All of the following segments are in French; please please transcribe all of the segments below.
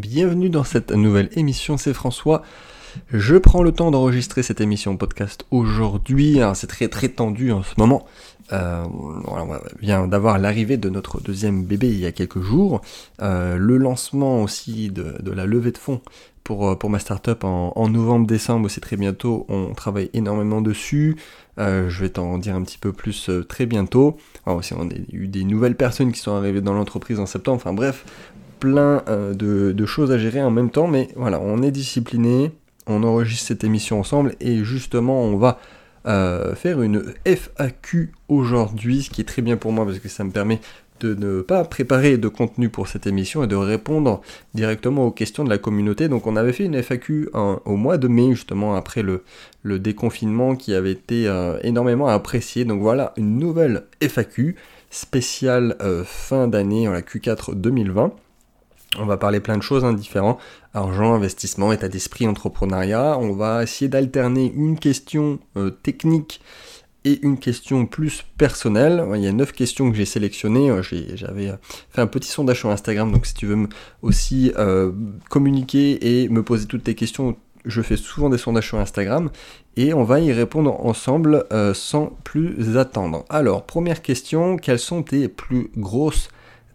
Bienvenue dans cette nouvelle émission, c'est François. Je prends le temps d'enregistrer cette émission podcast aujourd'hui. C'est très très tendu en ce moment. Euh, on vient d'avoir l'arrivée de notre deuxième bébé il y a quelques jours. Euh, le lancement aussi de, la levée de fonds pour, euh, ma startup en, novembre-décembre, c'est très bientôt. On travaille énormément dessus. Je vais t'en dire un petit peu plus très bientôt. Aussi, on a eu des nouvelles personnes qui sont arrivées dans l'entreprise en septembre. Enfin bref, plein de, de, choses à gérer en même temps. Mais voilà, on est discipliné on enregistre cette émission ensemble et justement on va euh, faire une FAQ aujourd'hui, ce qui est très bien pour moi parce que ça me permet de ne pas préparer de contenu pour cette émission et de répondre directement aux questions de la communauté. Donc on avait fait une FAQ au mois de mai justement après le, déconfinement qui avait été euh, énormément apprécié. Donc voilà une nouvelle FAQ spéciale euh, fin d'année, la Q4 2020. On va parler plein de choses. Hein, argent, investissement, état d'esprit, entrepreneuriat. On va essayer d'alterner une question euh, technique et une question plus personnelle. Il y a neuf questions que j'ai sélectionnées. Euh, j'avais euh, fait un petit sondage sur Instagram, donc si tu veux aussi communiquer et me poser toutes tes questions, je fais souvent des sondages sur Instagram et on va y répondre ensemble sans plus attendre. Alors, première question, quelles sont tes plus grosses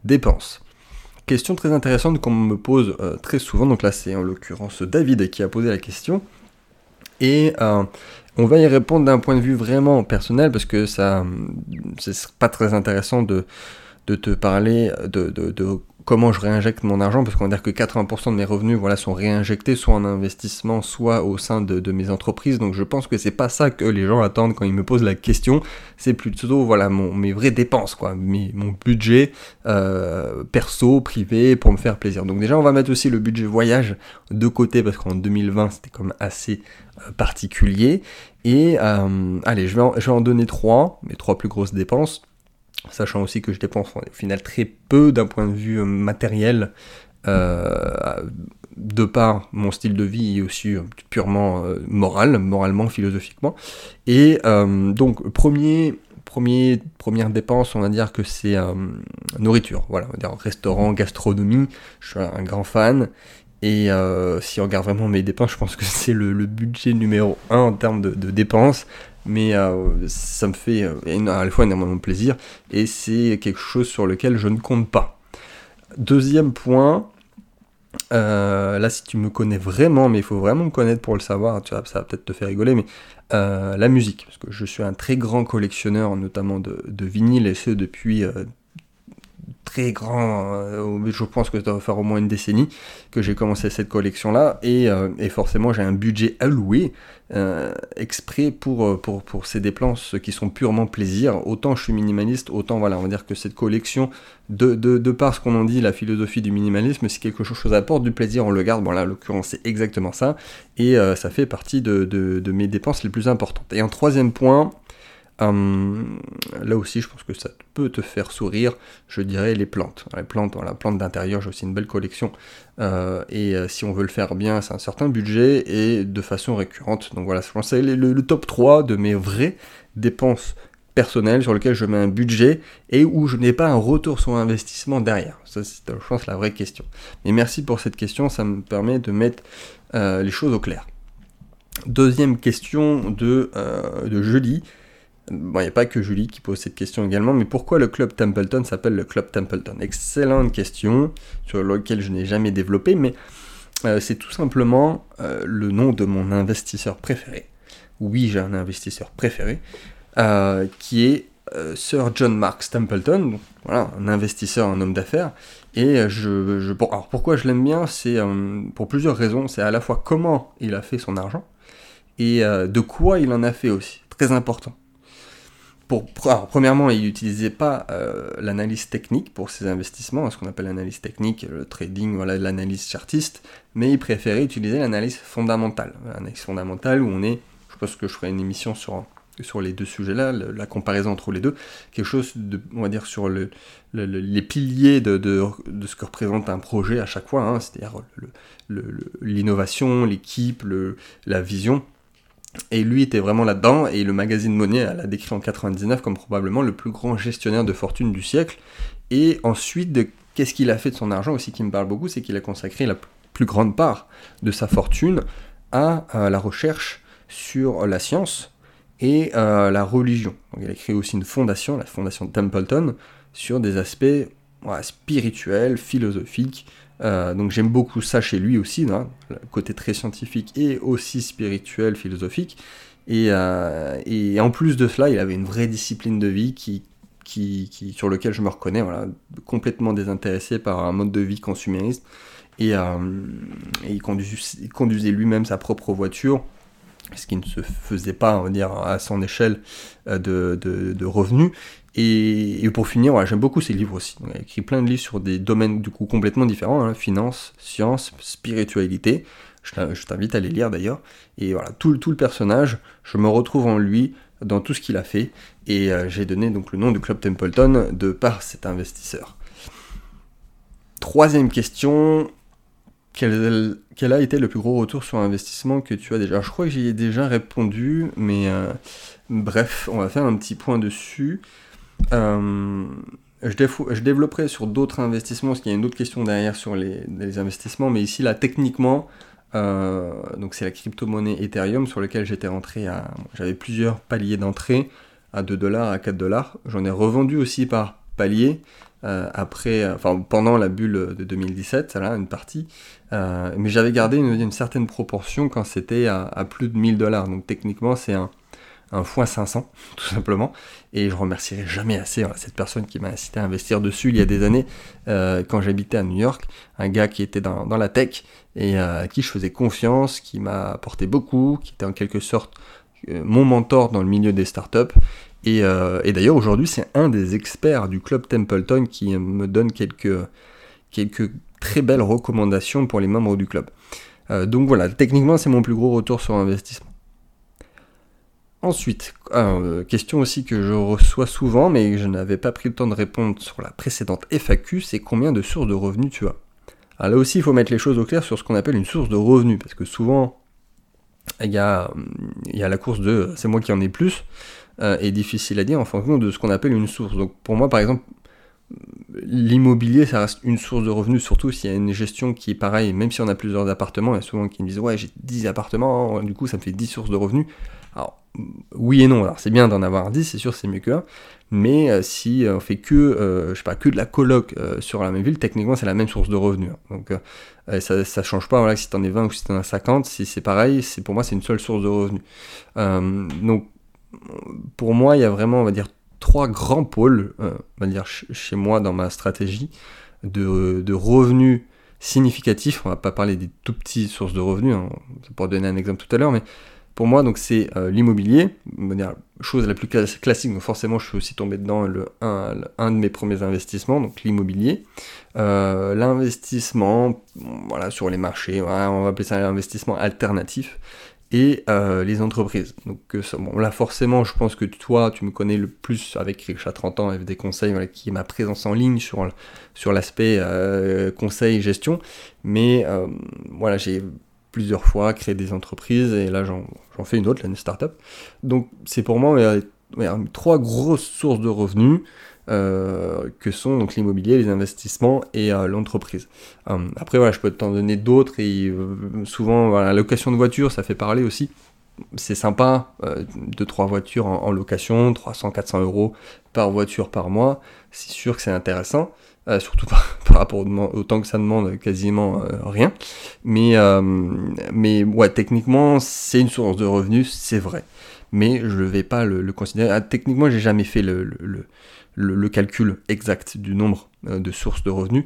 dépenses? Question très intéressante qu'on me pose euh, très souvent, donc là c'est en l'occurrence David qui a posé la question. Et euh, on va y répondre d'un point de vue vraiment personnel parce que ça c'est pas très intéressant de, te parler de comment je réinjecte mon argent, parce qu'on va dire que 80% de mes revenus voilà, sont réinjectés soit en investissement, soit au sein de, mes entreprises. Donc je pense que c'est pas ça que les gens attendent quand ils me posent la question. C'est plutôt voilà mes vraies dépenses, quoi, mon budget euh, perso, privé, pour me faire plaisir. Donc déjà on va mettre aussi le budget voyage de côté, parce qu'en 2020 c'était comme assez euh, particulier. Et euh, allez, je vais, je vais en donner trois, mes trois plus grosses dépenses sachant aussi que je dépense au final très peu d'un point de vue euh, matériel, euh, de par mon style de vie et aussi euh, purement moral, moralement, philosophiquement. Et donc, premier, première dépense, on va dire que c'est nourriture, voilà, restaurant, gastronomie, je suis un grand fan. Et si on regarde vraiment mes dépenses, je pense que c'est le, budget numéro 1 en termes de dépenses mais euh, ça me fait euh, à la fois énormément plaisir et c'est quelque chose sur lequel je ne compte pas. Deuxième point, euh, là si tu me connais vraiment, mais il faut vraiment me connaître pour le savoir, tu vois, ça va peut-être te faire rigoler, mais la musique, parce que je suis un très grand collectionneur notamment de, de vinyles et ce depuis très grand, euh, je pense que ça doit faire au moins une décennie que j'ai commencé cette collection-là, et, euh, forcément j'ai un budget alloué euh, exprès pour, pour, pour ces dépenses qui sont purement plaisir. Autant je suis minimaliste, autant voilà, on va dire que cette collection, de, de, de par ce qu'on en dit, la philosophie du minimalisme, si quelque chose apporte du plaisir, on le garde, bon là, en l'occurrence c'est exactement ça, et ça fait partie de, de, de mes dépenses les plus importantes. Et en troisième point, Hum, là aussi, je pense que ça peut te faire sourire. Je dirais les plantes. Les plantes, la plante d'intérieur, j'ai aussi une belle collection. Euh, et euh, si on veut le faire bien, c'est un certain budget et de façon récurrente. Donc voilà, je pense que c'est le, top 3 de mes vraies dépenses personnelles sur lesquelles je mets un budget et où je n'ai pas un retour sur investissement derrière. Ça, c'est, je pense, la vraie question. Mais merci pour cette question, ça me permet de mettre euh, les choses au clair. Deuxième question de, de Julie. Bon, il n'y a pas que Julie qui pose cette question également, mais pourquoi le club Templeton s'appelle le club Templeton? Excellente question sur laquelle je n'ai jamais développé, mais euh, c'est tout simplement euh, le nom de mon investisseur préféré. Oui, j'ai un investisseur préféré, euh, qui est Sir John Marks Templeton, voilà, un investisseur, un homme d'affaires. Et je, je alors pourquoi je l'aime bien, c'est pour plusieurs raisons. C'est à la fois comment il a fait son argent et de quoi il en a fait aussi. Très important premièrement, il n'utilisait pas euh, l'analyse technique pour ses investissements, ce qu'on appelle l'analyse technique, le trading, voilà, l'analyse chartiste, mais il préférait utiliser l'analyse fondamentale. L'analyse fondamentale où on est, je pense que je ferai une émission sur, sur les deux sujets-là, la comparaison entre les deux, quelque chose on va dire, sur le, les piliers de, de, de, ce que représente un projet à chaque fois, hein, c'est-à-dire l'innovation, l'équipe, la vision et lui était vraiment là-dedans, et le magazine Money l'a décrit en 99 comme probablement le plus grand gestionnaire de fortune du siècle. Et ensuite, qu'est-ce qu'il a fait de son argent aussi qui me parle beaucoup, c'est qu'il a consacré la plus grande part de sa fortune à, la recherche sur la science et la religion. il a créé aussi une fondation, la fondation Templeton, sur des aspects spirituels, philosophiques. Euh, donc j'aime beaucoup ça chez lui aussi, hein, le côté très scientifique et aussi spirituel, philosophique. Et, euh, et, en plus de cela, il avait une vraie discipline de vie qui, sur lequel je me reconnais, voilà, complètement désintéressé par un mode de vie consumériste. Et, euh, il, conduisait, lui-même sa propre voiture, ce qui ne se faisait pas, on va dire, à son échelle de revenus. Et, pour finir, j'aime beaucoup ses livres aussi. il a écrit plein de livres sur des domaines du coup complètement différents, hein, finance, science, spiritualité. Je t'invite à les lire d'ailleurs. Et voilà, tout, le personnage, je me retrouve en lui dans tout ce qu'il a fait. Et euh, j'ai donné donc le nom du Club Templeton de par cet investisseur. Troisième question. Quel, quel, a été le plus gros retour sur investissement que tu as déjà? Je crois que j'y ai déjà répondu, mais euh, bref, on va faire un petit point dessus. Euh, je, développerai sur d'autres investissements, parce qu'il y a une autre question derrière sur les, investissements, mais ici, là, techniquement, euh, donc c'est la crypto-monnaie Ethereum sur laquelle j'étais rentré à. J'avais plusieurs paliers d'entrée à 2 dollars, à 4 dollars. J'en ai revendu aussi par palier. Euh, après, enfin pendant la bulle de 2017, là, une partie, mais j'avais gardé une, certaine proportion quand c'était à, plus de 1000 dollars. Donc techniquement, c'est un, un fois 500 tout simplement. Et je remercierai jamais assez cette personne qui m'a incité à investir dessus il y a des années euh, quand j'habitais à New York un gars qui était dans, la tech et euh, à qui je faisais confiance qui m'a apporté beaucoup qui était en quelque sorte euh, mon mentor dans le milieu des startups. Et, d'ailleurs aujourd'hui c'est un des experts du club Templeton qui me donne quelques très belles recommandations pour les membres du club. Donc voilà techniquement c'est mon plus gros retour sur investissement Ensuite, euh, question aussi que je reçois souvent, mais je n'avais pas pris le temps de répondre sur la précédente FAQ, c'est combien de sources de revenus tu as? Alors là aussi, il faut mettre les choses au clair sur ce qu'on appelle une source de revenus, parce que souvent, il y a, y a la course de c'est moi qui en ai plus, euh, et difficile à dire en fonction de ce qu'on appelle une source. Donc pour moi, par exemple, l'immobilier, ça reste une source de revenus, surtout s'il y a une gestion qui est pareille, même si on a plusieurs appartements, il y a souvent qui me disent ouais j'ai 10 appartements, du coup ça me fait 10 sources de revenus. Alors oui et non. Alors c'est bien d'en avoir 10, c'est sûr, c'est mieux que 1. Mais euh, si on fait que, euh, je sais de la coloc euh, sur la même ville, techniquement c'est la même source de revenus. Hein. Donc ça, change pas. Voilà, si t'en es 20 ou si t'en as 50, si c'est pareil, c'est pour moi c'est une seule source de revenus. donc pour moi, il y a vraiment, on va dire, trois grands pôles, on va dire chez moi dans ma stratégie de, revenus significatifs. On va pas parler des tout petits sources de revenus. Hein. Pour donner un exemple tout à l'heure, mais pour moi, donc c'est euh, l'immobilier, chose la plus classique, donc forcément je suis aussi tombé dedans, le, un, de mes premiers investissements, donc l'immobilier. Euh, l'investissement, voilà, sur les marchés, on va appeler ça l'investissement alternatif, et euh, les entreprises. Donc bon, là forcément, je pense que toi, tu me connais le plus avec Richard 30 ans, des conseils, voilà, qui est ma présence en ligne sur, sur l'aspect conseil gestion, mais voilà, j'ai plusieurs fois, créer des entreprises, et là j'en fais une autre, une startup. Donc c'est pour moi trois grosses sources de revenus euh, que sont donc l'immobilier, les investissements et euh, l'entreprise. Euh, après voilà, je peux t'en donner d'autres et souvent la location de voiture, ça fait parler aussi. C'est sympa, deux trois voitures en, location, 300-400 euros par voiture par mois. C'est sûr que c'est intéressant. Euh, surtout par, rapport au, temps que ça demande quasiment euh, rien. Mais, euh, mais techniquement, c'est une source de revenus, c'est vrai. Mais je ne vais pas le, considérer. Ah, techniquement, j'ai jamais fait le, le, le, calcul exact du nombre de sources de revenus.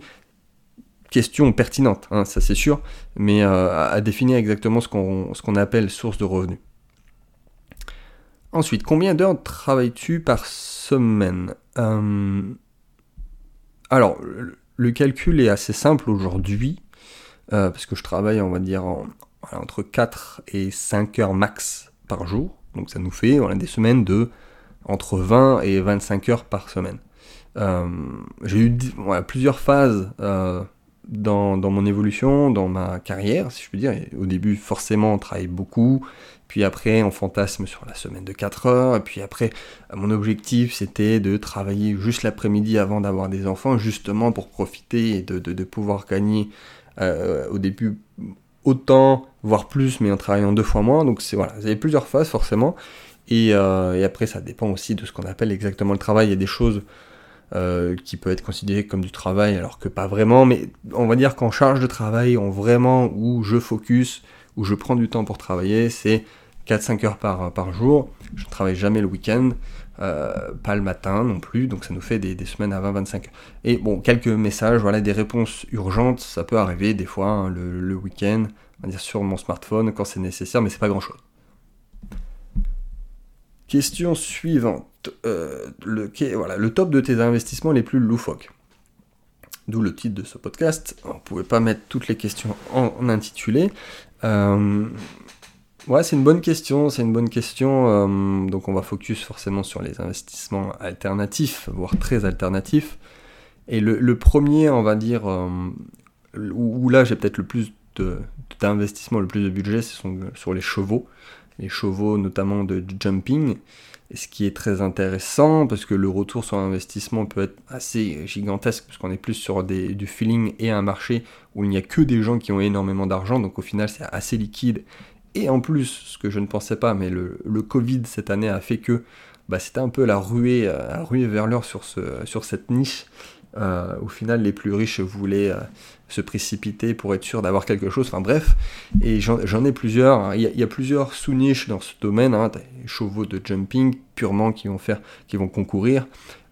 Question pertinente, hein, ça c'est sûr, mais à, définir exactement ce qu'on appelle source de revenus. Ensuite, combien d'heures travailles-tu par semaine? Alors, le calcul est assez simple aujourd'hui, euh, parce que je travaille, on va dire, entre 4 et 5 heures max par jour. Donc ça nous fait des semaines de entre 20 et 25 heures par semaine. Euh, j'ai eu plusieurs phases euh, dans, mon évolution, dans ma carrière, si je peux dire. au début, forcément, on travaille beaucoup, puis après, on fantasme sur la semaine de 4 heures, puis après, mon objectif, c'était de travailler juste l'après-midi avant d'avoir des enfants, justement pour profiter et de, pouvoir gagner euh, au début autant, voire plus, mais en travaillant deux fois moins. Donc c'est voilà, il y a plusieurs phases forcément. Et, euh, et, après, ça dépend aussi de ce qu'on appelle exactement le travail. Il y a des choses euh, qui peuvent être considérées comme du travail, alors que pas vraiment. Mais on va dire qu'en charge de travail, on vraiment où je focus, où je prends du temps pour travailler, c'est 4-5 heures par, par jour. Je ne travaille jamais le week-end. Euh, pas le matin non plus, donc ça nous fait des, semaines à 20-25 heures. Et bon, quelques messages, voilà, des réponses urgentes, ça peut arriver des fois hein, le, le week-end, on va dire sur mon smartphone quand c'est nécessaire, mais c'est pas grand chose. Question suivante. Euh, le, voilà, le top de tes investissements les plus loufoques. D'où le titre de ce podcast. On ne pouvait pas mettre toutes les questions en, intitulé. Euh, c'est une bonne question. C'est une bonne question. Euh, donc on va focus forcément sur les investissements alternatifs, voire très alternatifs. Et le, premier, on va dire, où, là j'ai peut-être le plus d'investissement, le plus de budget, ce sont sur les chevaux les chevaux notamment de jumping, ce qui est très intéressant parce que le retour sur investissement peut être assez gigantesque parce qu'on est plus sur du feeling et un marché où il n'y a que des gens qui ont énormément d'argent, donc au final c'est assez liquide. Et en plus, ce que je ne pensais pas, mais le, Covid cette année a fait que bah, c'était un peu la ruée, euh, ruée vers ce, sur cette niche. Euh, au final, les plus riches voulaient euh, se précipiter pour être sûr d'avoir quelque chose. Enfin bref, et j'en ai plusieurs. Hein. Il y, a, plusieurs sous-niches dans ce domaine. Hein. Des chevaux de jumping purement qui vont faire, qui vont concourir.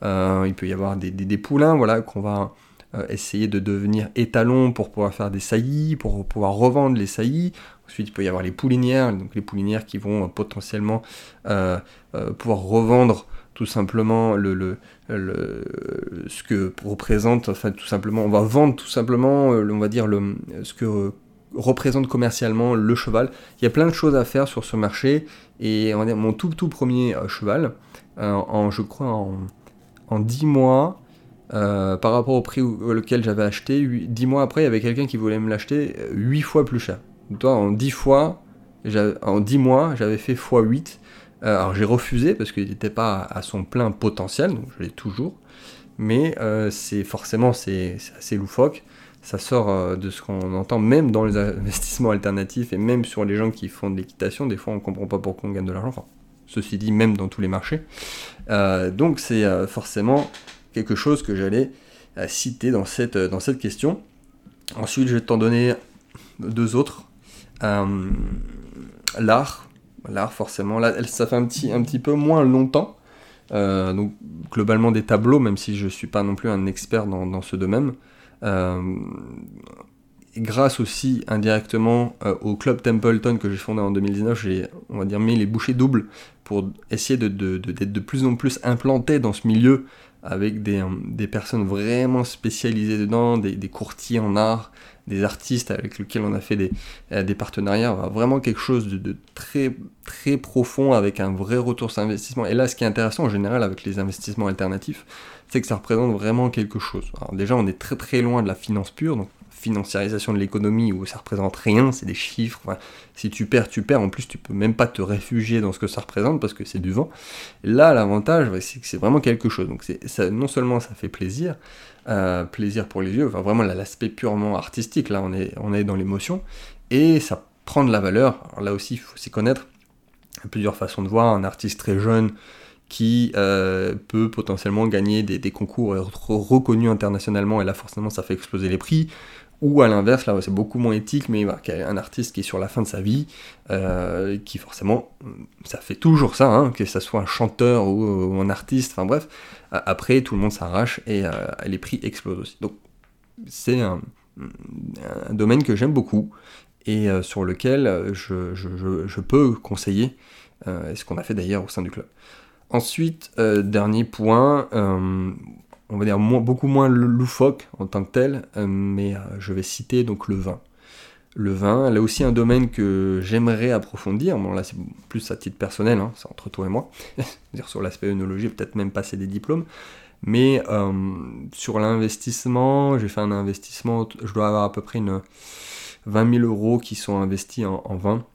Euh, il peut y avoir des, des, poulains, voilà, qu'on va essayer de devenir étalon pour pouvoir faire des saillies, pour pouvoir revendre les saillies. Ensuite, il peut y avoir les poulinières, donc les poulinières qui vont potentiellement pouvoir revendre tout simplement le, le, ce que représente, enfin tout simplement, on va vendre tout simplement, euh, on va dire le, ce que représente commercialement le cheval. Il y a plein de choses à faire sur ce marché et on va dire mon tout tout premier euh, cheval, euh, en, je crois en, en 10 mois, par rapport au prix auquel j'avais acheté, 10 mois après il y avait quelqu'un qui voulait me l'acheter 8 fois plus cher. Toi en 10 fois, en 10 mois j'avais fait x8 euh, alors j'ai refusé parce qu'il n'était pas à son plein potentiel, donc je l'ai toujours. Mais euh, c'est forcément c'est assez loufoque. Ça sort euh, de ce qu'on entend même dans les investissements alternatifs et même sur les gens qui font de l'équitation. Des fois on ne comprend pas pourquoi on gagne de l'argent. Ceci dit, même dans tous les marchés. donc c'est forcément quelque chose que j'allais citer dans cette, dans cette question. Ensuite, je vais t'en donner deux autres. L'art, l'art forcément. Là, ça fait un petit, peu moins longtemps. Euh, donc globalement des tableaux, même si je ne suis pas non plus un expert dans, ce domaine. Euh, grâce aussi indirectement euh, au club Templeton que j'ai fondé en 2019, j'ai on va dire mis les bouchées doubles pour essayer d'être de, de, plus en plus implanté dans ce milieu avec des, personnes vraiment spécialisées dedans, des, courtiers en art, des artistes avec lesquels on a fait des, euh, des partenariats, vraiment quelque chose de, très, très profond avec un vrai retour sur investissement. Et là, ce qui est intéressant en général avec les investissements alternatifs, c'est que ça représente vraiment quelque chose. Alors déjà, on est très très loin de la finance pure, donc financiarisation de l'économie où ça représente rien, c'est des chiffres. si tu perds, tu perds. En plus, tu peux même pas te réfugier dans ce que ça représente parce que c'est du vent. Là, l'avantage, c'est que c'est vraiment quelque chose. Donc, ça, non seulement ça fait plaisir, euh, plaisir pour les yeux, vraiment l'aspect purement artistique. Là, on est, on est dans l'émotion et ça prend de la valeur. Alors là aussi, il faut s'y connaître. Plusieurs façons de voir. Un artiste très jeune qui euh, peut potentiellement gagner des, des, concours et être reconnu internationalement, et là forcément ça fait exploser les prix. Ou à l'inverse, là c'est beaucoup moins éthique, mais voilà, un artiste qui est sur la fin de sa vie, euh, qui forcément, ça fait toujours ça, hein, que ce soit un chanteur ou, un artiste, enfin bref, après tout le monde s'arrache et euh, les prix explosent aussi. Donc c'est un, domaine que j'aime beaucoup et euh, sur lequel je peux conseiller, ce qu'on a fait d'ailleurs au sein du club. Ensuite, dernier point, on va dire beaucoup moins loufoque en tant que tel, euh, mais euh, je vais citer donc le vin. Le vin, là aussi un domaine que j'aimerais approfondir, bon là c'est plus à titre personnel, hein, c'est entre toi et moi, dire sur l'aspect œnologie, peut-être même passer des diplômes, Mais euh, sur l'investissement, j'ai fait un investissement, je dois avoir à peu près une 20 000 euros qui sont investis en, vin.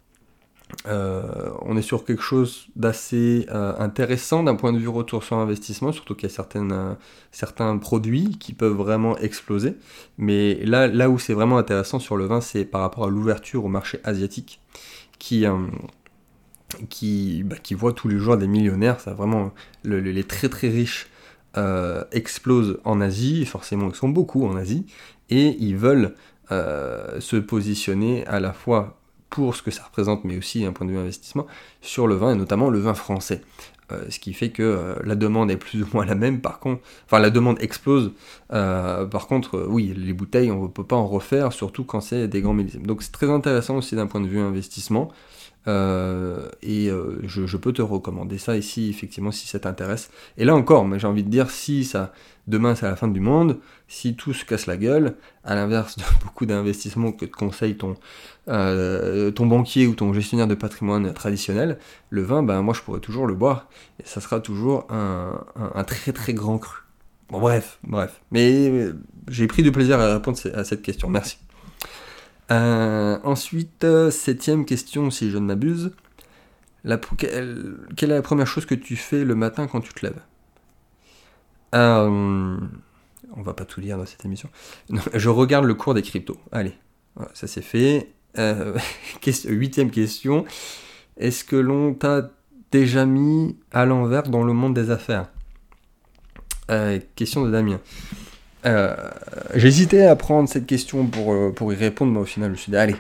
Euh, on est sur quelque chose d'assez euh, intéressant d'un point de vue retour sur investissement, surtout qu'il y a certaines, certains produits qui peuvent vraiment exploser. Mais là, où c'est vraiment intéressant sur le vin, c'est par rapport à l'ouverture au marché asiatique qui, bah, voit tous les jours des millionnaires. Ça vraiment les très très riches euh, explosent en Asie, forcément ils sont beaucoup en Asie, et ils veulent euh, se positionner à la fois pour ce que ça représente, mais aussi d'un point de vue investissement, sur le vin, et notamment le vin français. Euh, ce qui fait que la demande est plus ou moins la même, par contre, enfin la demande explose, par contre, oui, les bouteilles, on ne peut pas en refaire, surtout quand c'est des grands millésimes. Donc c'est très intéressant aussi d'un point de vue investissement, euh, et euh, je, peux te recommander ça ici, effectivement, si ça t'intéresse. Et là encore, mais j'ai envie de dire, si ça, demain c'est la fin du monde, si tout se casse la gueule, à l'inverse de beaucoup d'investissements que te conseille ton, euh, ton banquier ou ton gestionnaire de patrimoine traditionnel, le vin, ben moi je pourrais toujours le boire, et ça sera toujours un, un très très grand cru. Bon bref, bref. Mais j'ai pris du plaisir à répondre à cette question. Merci. Euh, ensuite, euh, septième question, si je ne m'abuse. quelle, est la première chose que tu fais le matin quand tu te lèves? Euh, On va pas tout lire dans cette émission. je regarde le cours des cryptos. Allez, ça c'est fait. huitième question. Est-ce que l'on t'a déjà mis à l'envers dans le monde des affaires? Question de Damien. Euh, j'hésitais à prendre cette question pour, euh, pour y répondre, mais au final, je me suis dit, allez,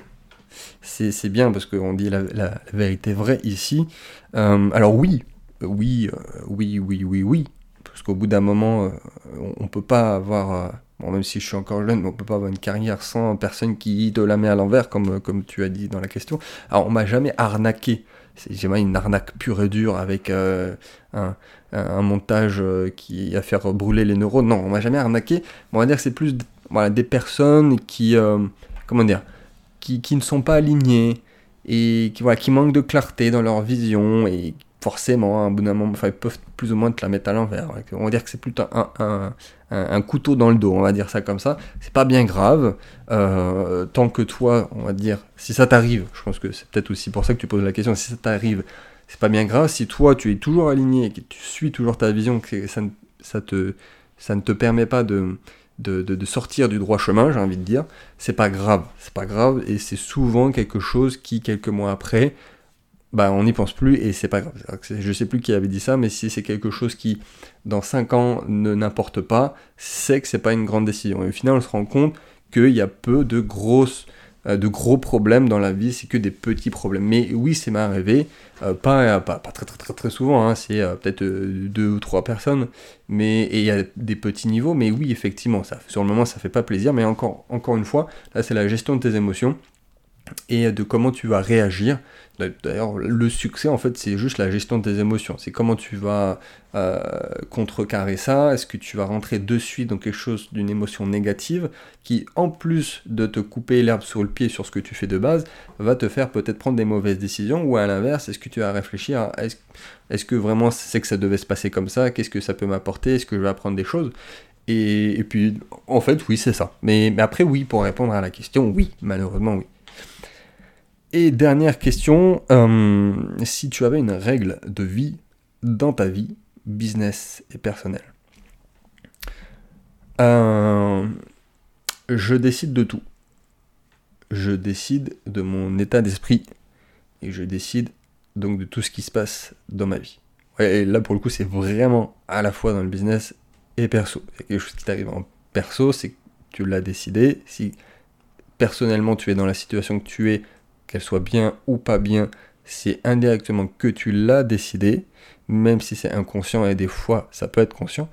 c'est bien parce qu'on dit la, la, vérité vraie ici. Euh, alors oui, oui, oui, oui, oui, oui, parce qu'au bout d'un moment, on, peut pas avoir, même si je suis encore jeune, on peut pas avoir une carrière sans personne qui te la met à l'envers, comme, comme tu as dit dans la question. Alors on m'a jamais arnaqué c'est une arnaque pure et dure avec euh, un, montage euh, qui a faire brûler les neurones. Non, on m'a jamais arnaqué. On va dire que c'est plus voilà, des personnes qui, euh, comment dire, qui, qui, ne sont pas alignées et qui, voilà, qui manquent de clarté dans leur vision et forcément, à un bout d'un moment, ils peuvent plus ou moins te la mettre à l'envers. On va dire que c'est plutôt un, couteau dans le dos, on va dire ça comme ça. C'est pas bien grave, euh, tant que toi, on va dire, si ça t'arrive, je pense que c'est peut-être aussi pour ça que tu poses la question, si ça t'arrive, c'est pas bien grave. Si toi, tu es toujours aligné, que tu suis toujours ta vision, que ça, ça, te, ça ne te permet pas de, de, de, sortir du droit chemin, j'ai envie de dire, c'est pas grave. C'est pas grave, et c'est souvent quelque chose qui, quelques mois après, bah on n'y pense plus et c'est pas grave. Je sais plus qui avait dit ça, mais si c'est quelque chose qui dans 5 ans ne n'importe pas, c'est que c'est pas une grande décision. Et au final, on se rend compte qu'il y a peu de grosses euh, de gros problèmes dans la vie, c'est que des petits problèmes. Mais oui, c'est m'est arrivé, euh, pas, pas, très très très très souvent, hein, c'est euh, peut-être deux ou trois personnes, mais il y a des petits niveaux, mais oui, effectivement, ça, sur le moment, ça fait pas plaisir, mais encore, encore une fois, là, c'est la gestion de tes émotions et de comment tu vas réagir. D'ailleurs, le succès, en fait, c'est juste la gestion de tes émotions. C'est comment tu vas euh, contrecarrer ça. Est-ce que tu vas rentrer de suite dans quelque chose d'une émotion négative qui, en plus de te couper l'herbe sur le pied sur ce que tu fais de base, va te faire peut-être prendre des mauvaises décisions Ou à l'inverse, est-ce que tu vas réfléchir à est-ce que vraiment c'est que ça devait se passer comme ça? Qu'est-ce que ça peut m'apporter? Est-ce que je vais apprendre des choses? Et, puis, en fait, oui, c'est ça. Mais, mais après, oui, pour répondre à la question, oui, malheureusement, oui. Et dernière question, euh, si tu avais une règle de vie dans ta vie, business et personnelle. Euh, je décide de tout. Je décide de mon état d'esprit et je décide donc de tout ce qui se passe dans ma vie. et là pour le coup c'est vraiment à la fois dans le business et perso. Il y a quelque chose qui t'arrive en perso, c'est que tu l'as décidé. Si personnellement tu es dans la situation que tu es, qu'elle soit bien ou pas bien, c'est indirectement que tu l'as décidé, même si c'est inconscient et des fois ça peut être conscient.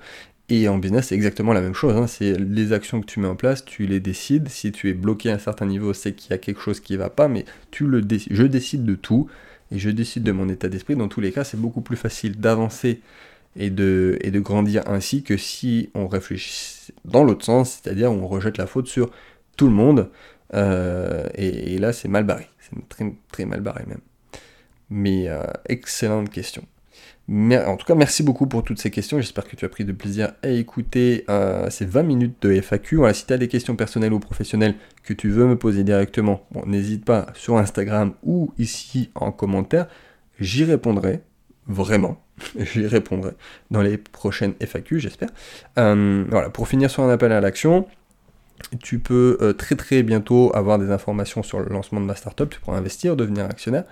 Et en business, c'est exactement la même chose. Hein. C'est les actions que tu mets en place, tu les décides. Si tu es bloqué à un certain niveau, c'est qu'il y a quelque chose qui ne va pas, mais tu le décides. Je décide de tout et je décide de mon état d'esprit. Dans tous les cas, c'est beaucoup plus facile d'avancer et de, et de grandir ainsi que si on réfléchit dans l'autre sens, c'est-à-dire on rejette la faute sur tout le monde. Euh, et, là, c'est mal barré. C'est très, très mal barré même. Mais euh, excellente question. En tout cas, merci beaucoup pour toutes ces questions. J'espère que tu as pris de plaisir à écouter euh, ces 20 minutes de FAQ. Voilà, si tu as des questions personnelles ou professionnelles que tu veux me poser directement, n'hésite pas sur Instagram ou ici en commentaire. J'y répondrai, vraiment. J'y répondrai dans les prochaines FAQ, j'espère. Voilà, pour finir sur un appel à l'action, tu peux euh, très très bientôt avoir des informations sur le lancement de ma startup, tu pourras investir, devenir actionnaire.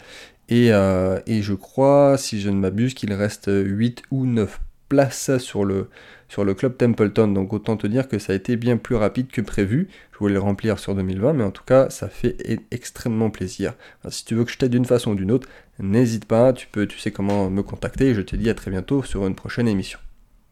Et, euh, et je crois, si je ne m'abuse, qu'il reste 8 ou 9 places sur le, sur le club Templeton. Donc autant te dire que ça a été bien plus rapide que prévu. Je voulais le remplir sur 2020, mais en tout cas, ça fait e-, extrêmement plaisir. si tu veux que je t'aide d'une façon ou d'une autre, n'hésite pas, tu, peux, tu sais comment me contacter. Et je te dis à très bientôt sur une prochaine émission.